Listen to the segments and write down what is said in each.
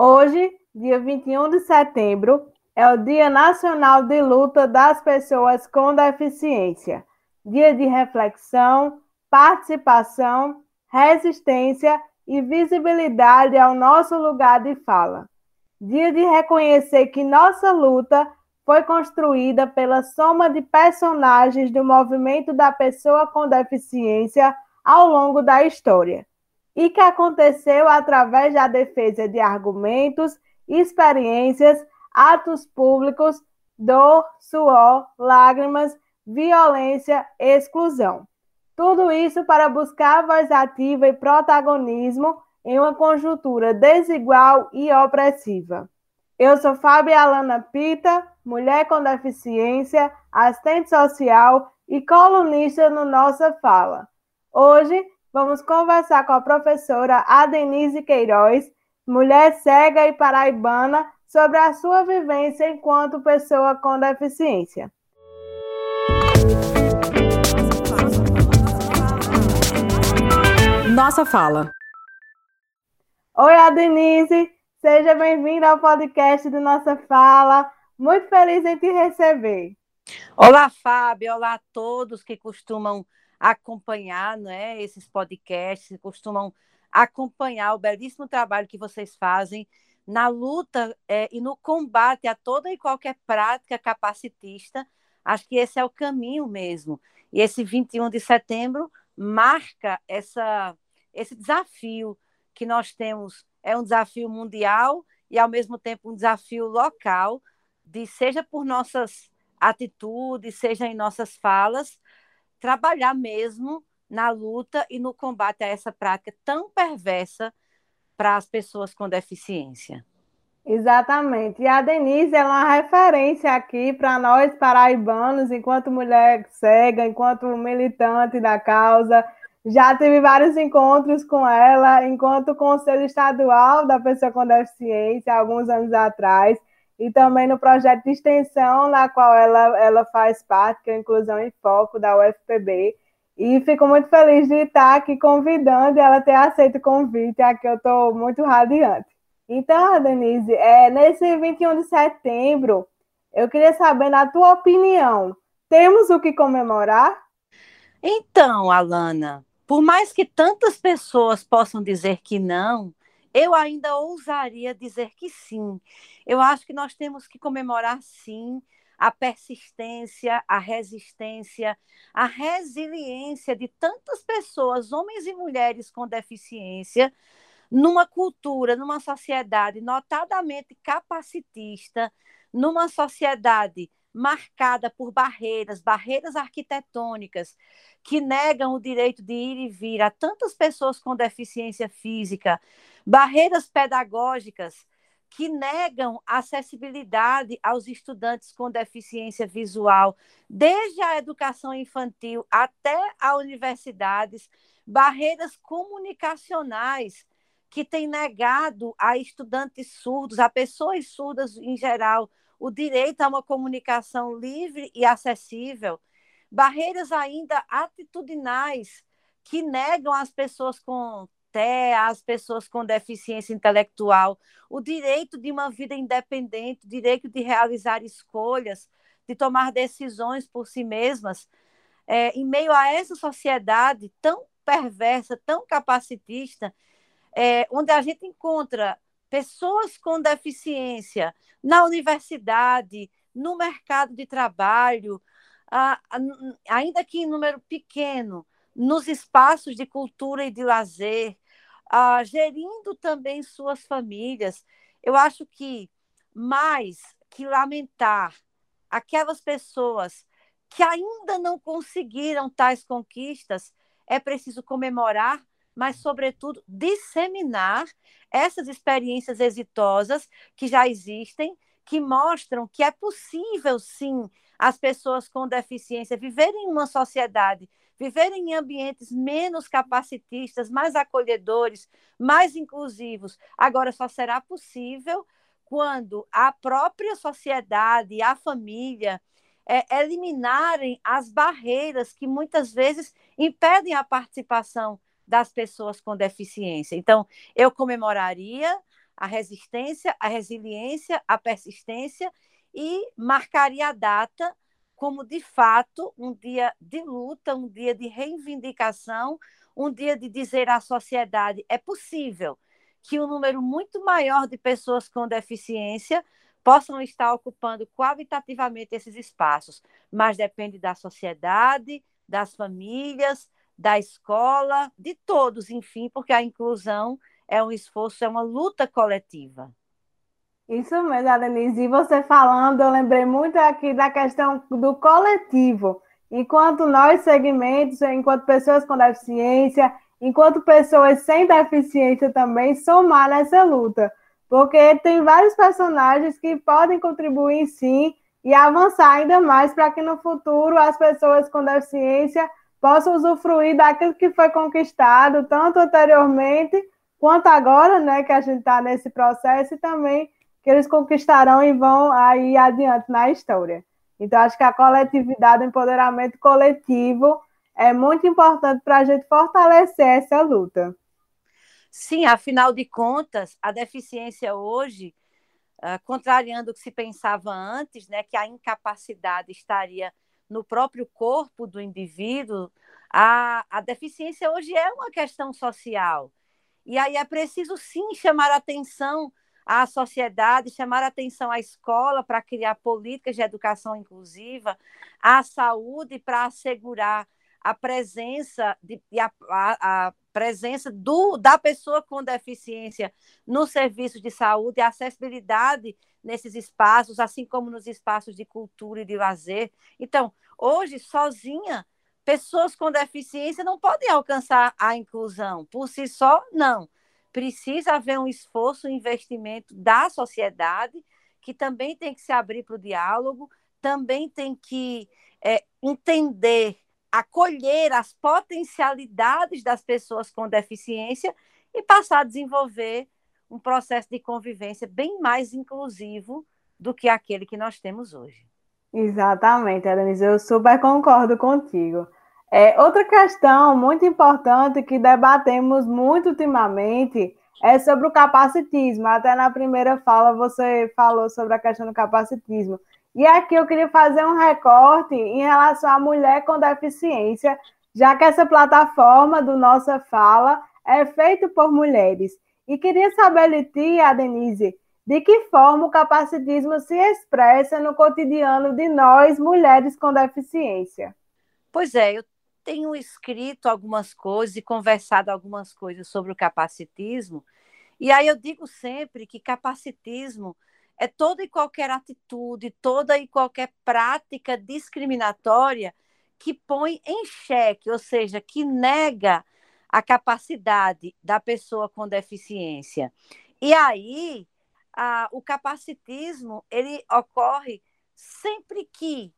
Hoje, dia 21 de setembro, é o Dia Nacional de Luta das Pessoas com Deficiência. Dia de reflexão, participação, resistência e visibilidade ao nosso lugar de fala. Dia de reconhecer que nossa luta foi construída pela soma de personagens do movimento da pessoa com deficiência ao longo da história e que aconteceu através da defesa de argumentos, experiências, atos públicos, dor, suor, lágrimas, violência, exclusão. Tudo isso para buscar voz ativa e protagonismo em uma conjuntura desigual e opressiva. Eu sou Fábio Alana Pita, mulher com deficiência, assistente social e colunista no Nossa Fala. Hoje vamos conversar com a professora Adenise Queiroz, mulher cega e paraibana, sobre a sua vivência enquanto pessoa com deficiência. Nossa Fala. Oi, Adenise! Seja bem-vinda ao podcast do Nossa Fala. Muito feliz em te receber. Olá, Fábio. Olá a todos que costumam acompanhar né, esses podcasts, costumam acompanhar o belíssimo trabalho que vocês fazem na luta é, e no combate a toda e qualquer prática capacitista. Acho que esse é o caminho mesmo. E esse 21 de setembro marca essa, esse desafio que nós temos é um desafio mundial e, ao mesmo tempo, um desafio local, de seja por nossas atitudes, seja em nossas falas, trabalhar mesmo na luta e no combate a essa prática tão perversa para as pessoas com deficiência. Exatamente. E a Denise é uma referência aqui para nós paraibanos, enquanto mulher cega, enquanto militante da causa, já tive vários encontros com ela, enquanto Conselho Estadual da Pessoa com Deficiência, alguns anos atrás, e também no projeto de extensão, na qual ela, ela faz parte, que é a Inclusão em Foco da UFPB. E fico muito feliz de estar aqui convidando e ela ter aceito o convite, aqui eu estou muito radiante. Então, Denise, é, nesse 21 de setembro, eu queria saber, na tua opinião, temos o que comemorar? Então, Alana, por mais que tantas pessoas possam dizer que não, eu ainda ousaria dizer que sim. Eu acho que nós temos que comemorar sim a persistência, a resistência, a resiliência de tantas pessoas, homens e mulheres com deficiência, numa cultura, numa sociedade notadamente capacitista, numa sociedade marcada por barreiras, barreiras arquitetônicas, que negam o direito de ir e vir a tantas pessoas com deficiência física, barreiras pedagógicas que negam acessibilidade aos estudantes com deficiência visual, desde a educação infantil até a universidades, barreiras comunicacionais que têm negado a estudantes surdos, a pessoas surdas em geral, o direito a uma comunicação livre e acessível, barreiras ainda atitudinais que negam às pessoas com TEA, às pessoas com deficiência intelectual, o direito de uma vida independente, o direito de realizar escolhas, de tomar decisões por si mesmas. É, em meio a essa sociedade tão perversa, tão capacitista, é, onde a gente encontra pessoas com deficiência na universidade, no mercado de trabalho, ainda que em número pequeno, nos espaços de cultura e de lazer, gerindo também suas famílias. Eu acho que mais que lamentar aquelas pessoas que ainda não conseguiram tais conquistas, é preciso comemorar mas, sobretudo, disseminar essas experiências exitosas que já existem, que mostram que é possível, sim, as pessoas com deficiência viverem em uma sociedade, viverem em ambientes menos capacitistas, mais acolhedores, mais inclusivos. Agora, só será possível quando a própria sociedade a família é, eliminarem as barreiras que muitas vezes impedem a participação das pessoas com deficiência. Então, eu comemoraria a resistência, a resiliência, a persistência e marcaria a data como, de fato, um dia de luta, um dia de reivindicação, um dia de dizer à sociedade: é possível que um número muito maior de pessoas com deficiência possam estar ocupando qualitativamente esses espaços, mas depende da sociedade, das famílias, da escola, de todos, enfim, porque a inclusão é um esforço, é uma luta coletiva. Isso mesmo, Denise. E você falando, eu lembrei muito aqui da questão do coletivo. Enquanto nós, segmentos, enquanto pessoas com deficiência, enquanto pessoas sem deficiência também, somar nessa luta. Porque tem vários personagens que podem contribuir, sim, e avançar ainda mais para que no futuro as pessoas com deficiência possam usufruir daquilo que foi conquistado, tanto anteriormente quanto agora, né, que a gente está nesse processo, e também que eles conquistarão e vão aí adiante na história. Então, acho que a coletividade, o empoderamento coletivo é muito importante para a gente fortalecer essa luta. Sim, afinal de contas, a deficiência hoje, uh, contrariando o que se pensava antes, né, que a incapacidade estaria no próprio corpo do indivíduo, a, a deficiência hoje é uma questão social. E aí é preciso sim chamar atenção à sociedade, chamar atenção à escola para criar políticas de educação inclusiva, à saúde para assegurar a presença de, a, a, a presença do, da pessoa com deficiência no serviço de saúde, a acessibilidade nesses espaços, assim como nos espaços de cultura e de lazer. Então, hoje, sozinha, pessoas com deficiência não podem alcançar a inclusão. Por si só, não precisa haver um esforço, um investimento da sociedade, que também tem que se abrir para o diálogo, também tem que é, entender, acolher as potencialidades das pessoas com deficiência e passar a desenvolver um processo de convivência bem mais inclusivo do que aquele que nós temos hoje. Exatamente, Denise, eu super concordo contigo. É, outra questão muito importante que debatemos muito ultimamente é sobre o capacitismo. Até na primeira fala você falou sobre a questão do capacitismo. E aqui eu queria fazer um recorte em relação à mulher com deficiência, já que essa plataforma do Nossa Fala é feita por mulheres. E queria saber de ti, Denise, de que forma o capacitismo se expressa no cotidiano de nós, mulheres com deficiência. Pois é, eu tenho escrito algumas coisas e conversado algumas coisas sobre o capacitismo, e aí eu digo sempre que capacitismo é toda e qualquer atitude, toda e qualquer prática discriminatória que põe em xeque, ou seja, que nega a capacidade da pessoa com deficiência. E aí, a, o capacitismo ele ocorre sempre que,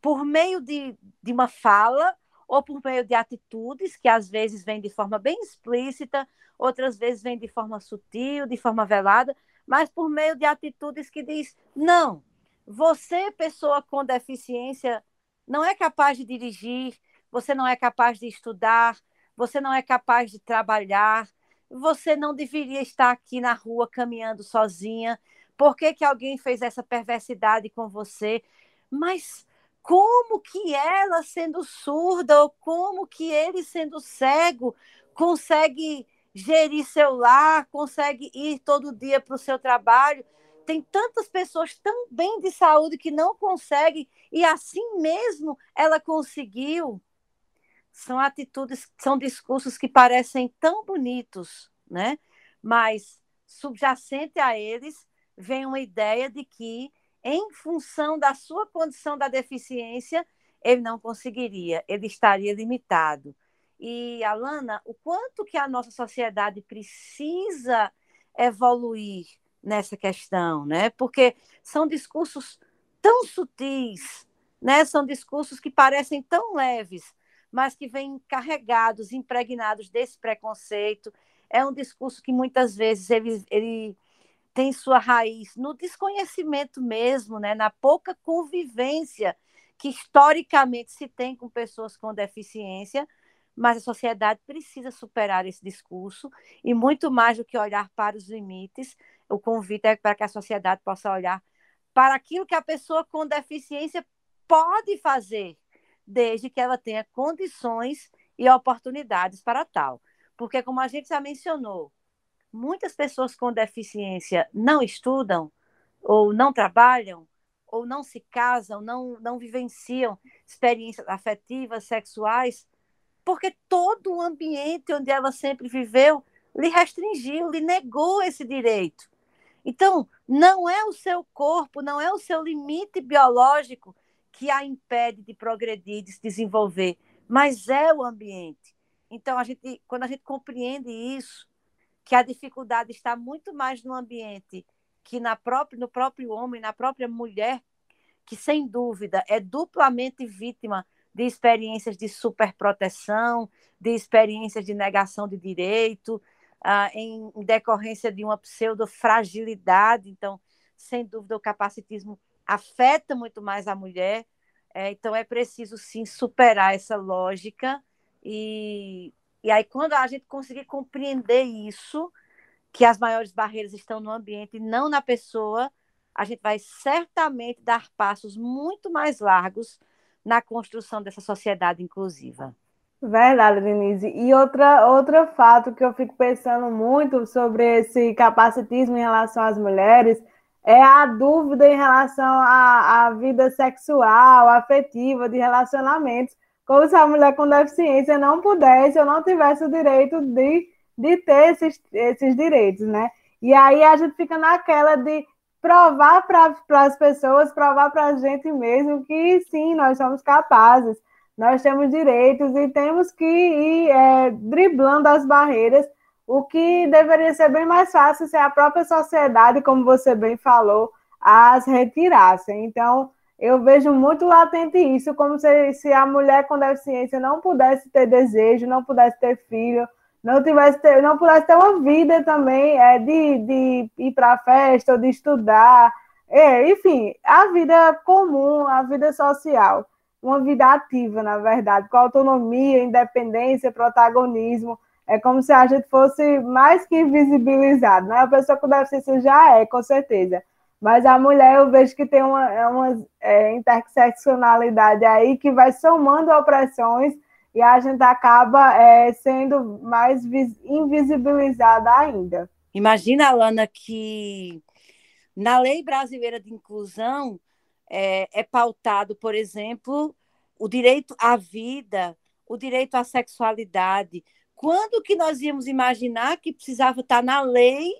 por meio de, de uma fala ou por meio de atitudes que às vezes vêm de forma bem explícita, outras vezes vêm de forma sutil, de forma velada, mas por meio de atitudes que diz: "Não, você, pessoa com deficiência, não é capaz de dirigir, você não é capaz de estudar, você não é capaz de trabalhar, você não deveria estar aqui na rua caminhando sozinha. Por que, que alguém fez essa perversidade com você? Mas como que ela, sendo surda, ou como que ele, sendo cego, consegue gerir seu lar, consegue ir todo dia para o seu trabalho. Tem tantas pessoas tão bem de saúde que não conseguem, e assim mesmo ela conseguiu. São atitudes, são discursos que parecem tão bonitos, né? Mas subjacente a eles vem uma ideia de que em função da sua condição da deficiência, ele não conseguiria, ele estaria limitado. E, Alana, o quanto que a nossa sociedade precisa evoluir nessa questão, né? Porque são discursos tão sutis, né? São discursos que parecem tão leves, mas que vêm carregados, impregnados desse preconceito. É um discurso que muitas vezes ele, ele tem sua raiz no desconhecimento mesmo, né, na pouca convivência que historicamente se tem com pessoas com deficiência, mas a sociedade precisa superar esse discurso e muito mais do que olhar para os limites, o convite é para que a sociedade possa olhar para aquilo que a pessoa com deficiência pode fazer, desde que ela tenha condições e oportunidades para tal. Porque, como a gente já mencionou, muitas pessoas com deficiência não estudam, ou não trabalham, ou não se casam, não, não vivenciam experiências afetivas, sexuais, porque todo o ambiente onde ela sempre viveu lhe restringiu, lhe negou esse direito. Então, não é o seu corpo, não é o seu limite biológico que a impede de progredir, de se desenvolver, mas é o ambiente. Então, a gente, quando a gente compreende isso, que a dificuldade está muito mais no ambiente que na própria, no próprio homem, na própria mulher, que sem dúvida é duplamente vítima de experiências de superproteção, de experiências de negação de direito, ah, em, decorrência de uma pseudo-fragilidade. Então, sem dúvida, o capacitismo afeta muito mais a mulher. É, então, é preciso, sim, superar essa lógica. E, e aí, quando a gente conseguir compreender isso, que as maiores barreiras estão no ambiente e não na pessoa, a gente vai certamente dar passos muito mais largos na construção dessa sociedade inclusiva. Verdade, Denise. E outra, outro fato que eu fico pensando muito sobre esse capacitismo em relação às mulheres é a dúvida em relação à, à vida sexual, afetiva, de relacionamentos, como se a mulher com deficiência não pudesse ou não tivesse o direito de, de ter esses, esses direitos, né? E aí a gente fica naquela de provar para as pessoas, provar para a gente mesmo que sim, nós somos capazes nós temos direitos e temos que ir é, driblando as barreiras, o que deveria ser bem mais fácil se a própria sociedade, como você bem falou, as retirasse. Então, eu vejo muito latente isso, como se, se a mulher com deficiência não pudesse ter desejo, não pudesse ter filho, não tivesse ter, não pudesse ter uma vida também é, de, de ir para festa ou de estudar, é, enfim, a vida comum, a vida social uma vida ativa, na verdade, com autonomia, independência, protagonismo. É como se a gente fosse mais que invisibilizado, né? A pessoa com deficiência já é, com certeza. Mas a mulher, eu vejo que tem uma, é uma é, interseccionalidade aí que vai somando opressões e a gente acaba é, sendo mais invisibilizada ainda. Imagina, Alana, que na lei brasileira de inclusão é, é pautado, por exemplo, o direito à vida, o direito à sexualidade. Quando que nós íamos imaginar que precisava estar na lei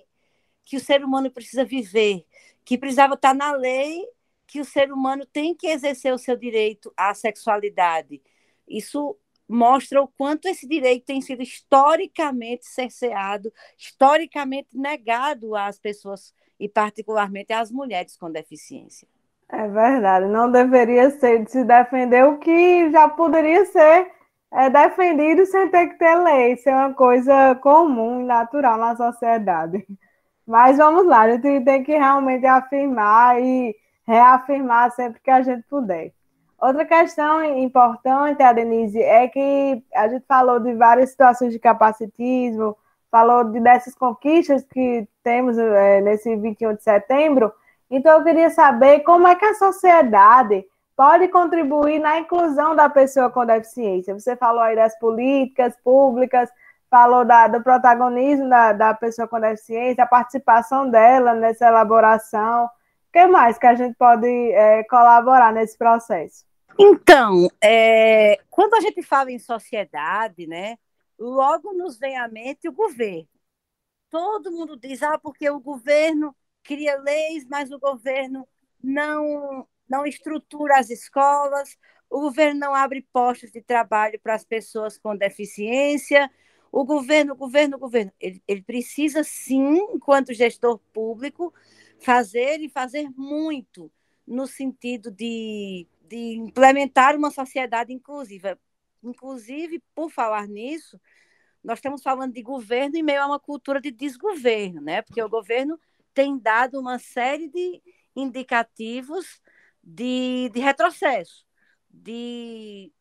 que o ser humano precisa viver, que precisava estar na lei que o ser humano tem que exercer o seu direito à sexualidade? Isso mostra o quanto esse direito tem sido historicamente cerceado, historicamente negado às pessoas e particularmente às mulheres com deficiência. É verdade, não deveria ser de se defender o que já poderia ser é, defendido sem ter que ter lei, é uma coisa comum e natural na sociedade. Mas vamos lá, a gente tem que realmente afirmar e reafirmar sempre que a gente puder. Outra questão importante, a Denise, é que a gente falou de várias situações de capacitismo, falou de dessas conquistas que temos é, nesse 21 de setembro, então, eu queria saber como é que a sociedade pode contribuir na inclusão da pessoa com deficiência. Você falou aí das políticas públicas, falou da, do protagonismo da, da pessoa com deficiência, a participação dela nessa elaboração. O que mais que a gente pode é, colaborar nesse processo? Então, é, quando a gente fala em sociedade, né, logo nos vem à mente o governo. Todo mundo diz, ah, porque o governo cria leis, mas o governo não, não estrutura as escolas, o governo não abre postos de trabalho para as pessoas com deficiência. O governo, o governo, o governo, ele, ele precisa sim, enquanto gestor público, fazer e fazer muito no sentido de, de implementar uma sociedade inclusiva. Inclusive, por falar nisso, nós estamos falando de governo em meio a uma cultura de desgoverno, né? Porque o governo tem dado uma série de indicativos de, de retrocesso, de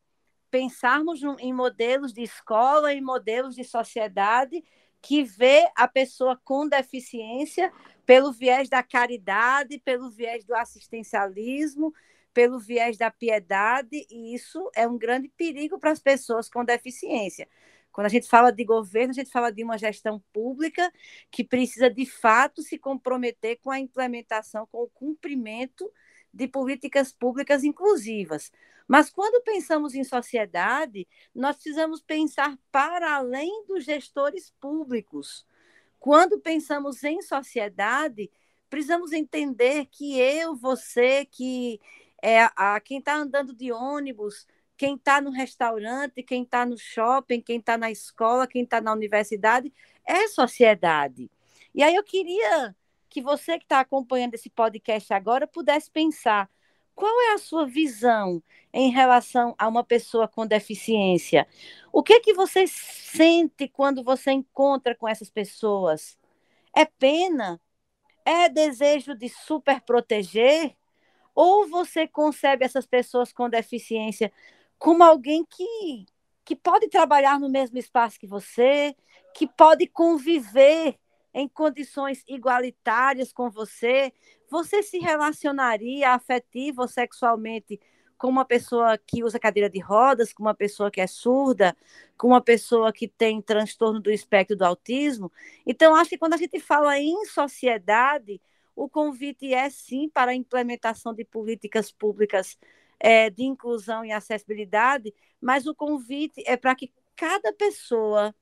pensarmos em modelos de escola, em modelos de sociedade que vê a pessoa com deficiência pelo viés da caridade, pelo viés do assistencialismo, pelo viés da piedade, e isso é um grande perigo para as pessoas com deficiência. Quando a gente fala de governo, a gente fala de uma gestão pública que precisa, de fato, se comprometer com a implementação, com o cumprimento de políticas públicas inclusivas. Mas quando pensamos em sociedade, nós precisamos pensar para além dos gestores públicos. Quando pensamos em sociedade, precisamos entender que eu, você, que é a, quem está andando de ônibus, quem está no restaurante, quem está no shopping, quem está na escola, quem está na universidade, é sociedade. E aí eu queria que você que está acompanhando esse podcast agora pudesse pensar qual é a sua visão em relação a uma pessoa com deficiência? O que que você sente quando você encontra com essas pessoas? É pena? É desejo de super proteger? Ou você concebe essas pessoas com deficiência como alguém que, que pode trabalhar no mesmo espaço que você, que pode conviver em condições igualitárias com você, você se relacionaria afetiva ou sexualmente com uma pessoa que usa cadeira de rodas, com uma pessoa que é surda, com uma pessoa que tem transtorno do espectro do autismo? Então, acho que quando a gente fala em sociedade, o convite é sim para a implementação de políticas públicas é, de inclusão e acessibilidade, mas o convite é para que cada pessoa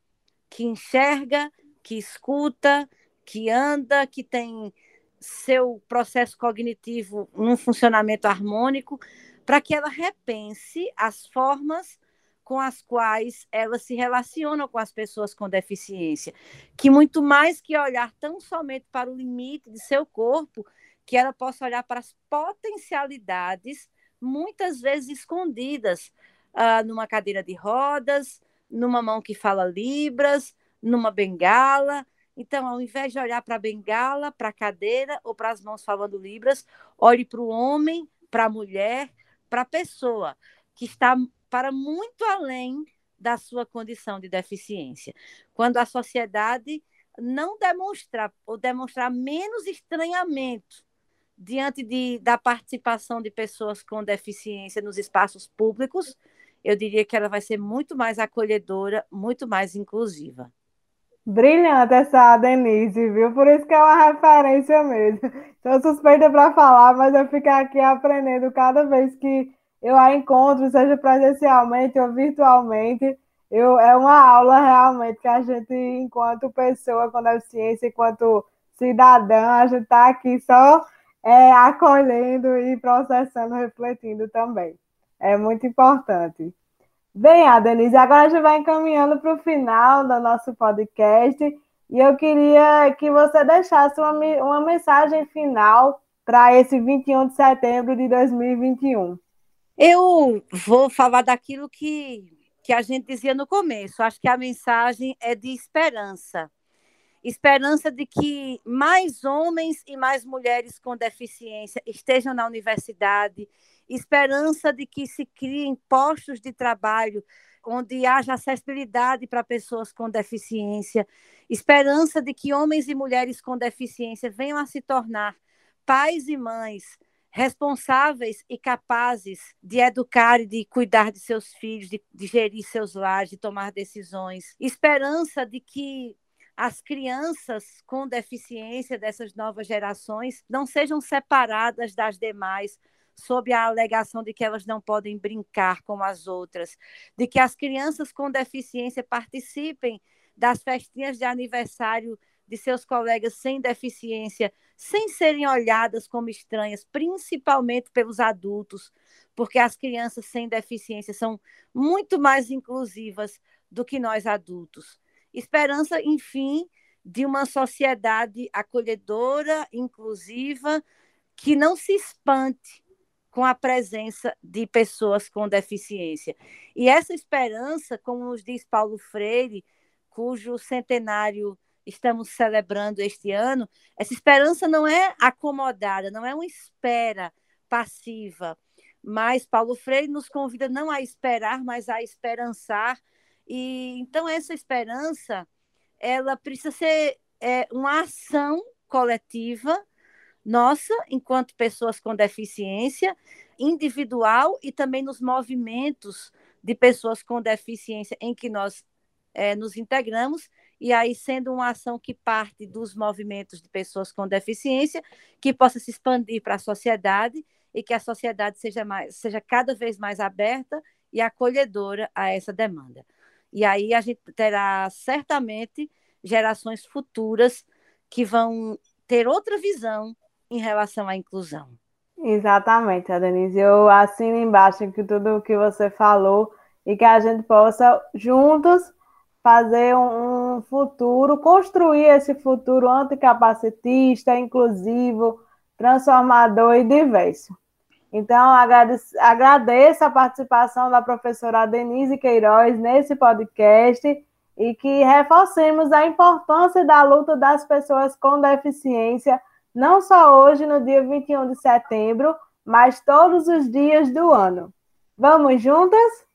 que enxerga, que escuta, que anda, que tem seu processo cognitivo num funcionamento harmônico, para que ela repense as formas com as quais ela se relaciona com as pessoas com deficiência, que muito mais que olhar tão somente para o limite de seu corpo, que ela possa olhar para as potencialidades, muitas vezes escondidas, uh, numa cadeira de rodas, numa mão que fala libras, numa bengala. Então, ao invés de olhar para a bengala, para a cadeira ou para as mãos falando libras, olhe para o homem, para a mulher, para a pessoa que está para muito além da sua condição de deficiência. Quando a sociedade não demonstrar ou demonstrar menos estranhamento diante de, da participação de pessoas com deficiência nos espaços públicos, eu diria que ela vai ser muito mais acolhedora, muito mais inclusiva. Brilhante essa Denise, viu? Por isso que é uma referência mesmo. Estou suspeita para falar, mas eu fico aqui aprendendo cada vez que eu a encontro, seja presencialmente ou virtualmente. Eu, é uma aula realmente que a gente, enquanto pessoa com deficiência, enquanto cidadã, a gente está aqui só é, acolhendo e processando, refletindo também. É muito importante. Bem, a Denise, agora a gente vai encaminhando para o final do nosso podcast e eu queria que você deixasse uma, uma mensagem final para esse 21 de setembro de 2021. Eu vou falar daquilo que, que a gente dizia no começo. Acho que a mensagem é de esperança. Esperança de que mais homens e mais mulheres com deficiência estejam na universidade, esperança de que se criem postos de trabalho onde haja acessibilidade para pessoas com deficiência, esperança de que homens e mulheres com deficiência venham a se tornar pais e mães responsáveis e capazes de educar e de cuidar de seus filhos, de, de gerir seus lares, de tomar decisões. Esperança de que as crianças com deficiência dessas novas gerações não sejam separadas das demais sob a alegação de que elas não podem brincar como as outras, de que as crianças com deficiência participem das festinhas de aniversário de seus colegas sem deficiência, sem serem olhadas como estranhas, principalmente pelos adultos, porque as crianças sem deficiência são muito mais inclusivas do que nós adultos. Esperança, enfim, de uma sociedade acolhedora, inclusiva, que não se espante com a presença de pessoas com deficiência. E essa esperança, como nos diz Paulo Freire, cujo centenário estamos celebrando este ano, essa esperança não é acomodada, não é uma espera passiva, mas Paulo Freire nos convida não a esperar, mas a esperançar. E então essa esperança ela precisa ser é, uma ação coletiva nossa, enquanto pessoas com deficiência, individual e também nos movimentos de pessoas com deficiência em que nós é, nos integramos, e aí sendo uma ação que parte dos movimentos de pessoas com deficiência, que possa se expandir para a sociedade e que a sociedade seja, mais, seja cada vez mais aberta e acolhedora a essa demanda. E aí a gente terá certamente gerações futuras que vão ter outra visão em relação à inclusão. Exatamente, Denise. Eu assino embaixo que tudo o que você falou e que a gente possa juntos fazer um futuro, construir esse futuro anticapacitista, inclusivo, transformador e diverso. Então, agradeço a participação da professora Denise Queiroz nesse podcast e que reforcemos a importância da luta das pessoas com deficiência, não só hoje, no dia 21 de setembro, mas todos os dias do ano. Vamos juntas?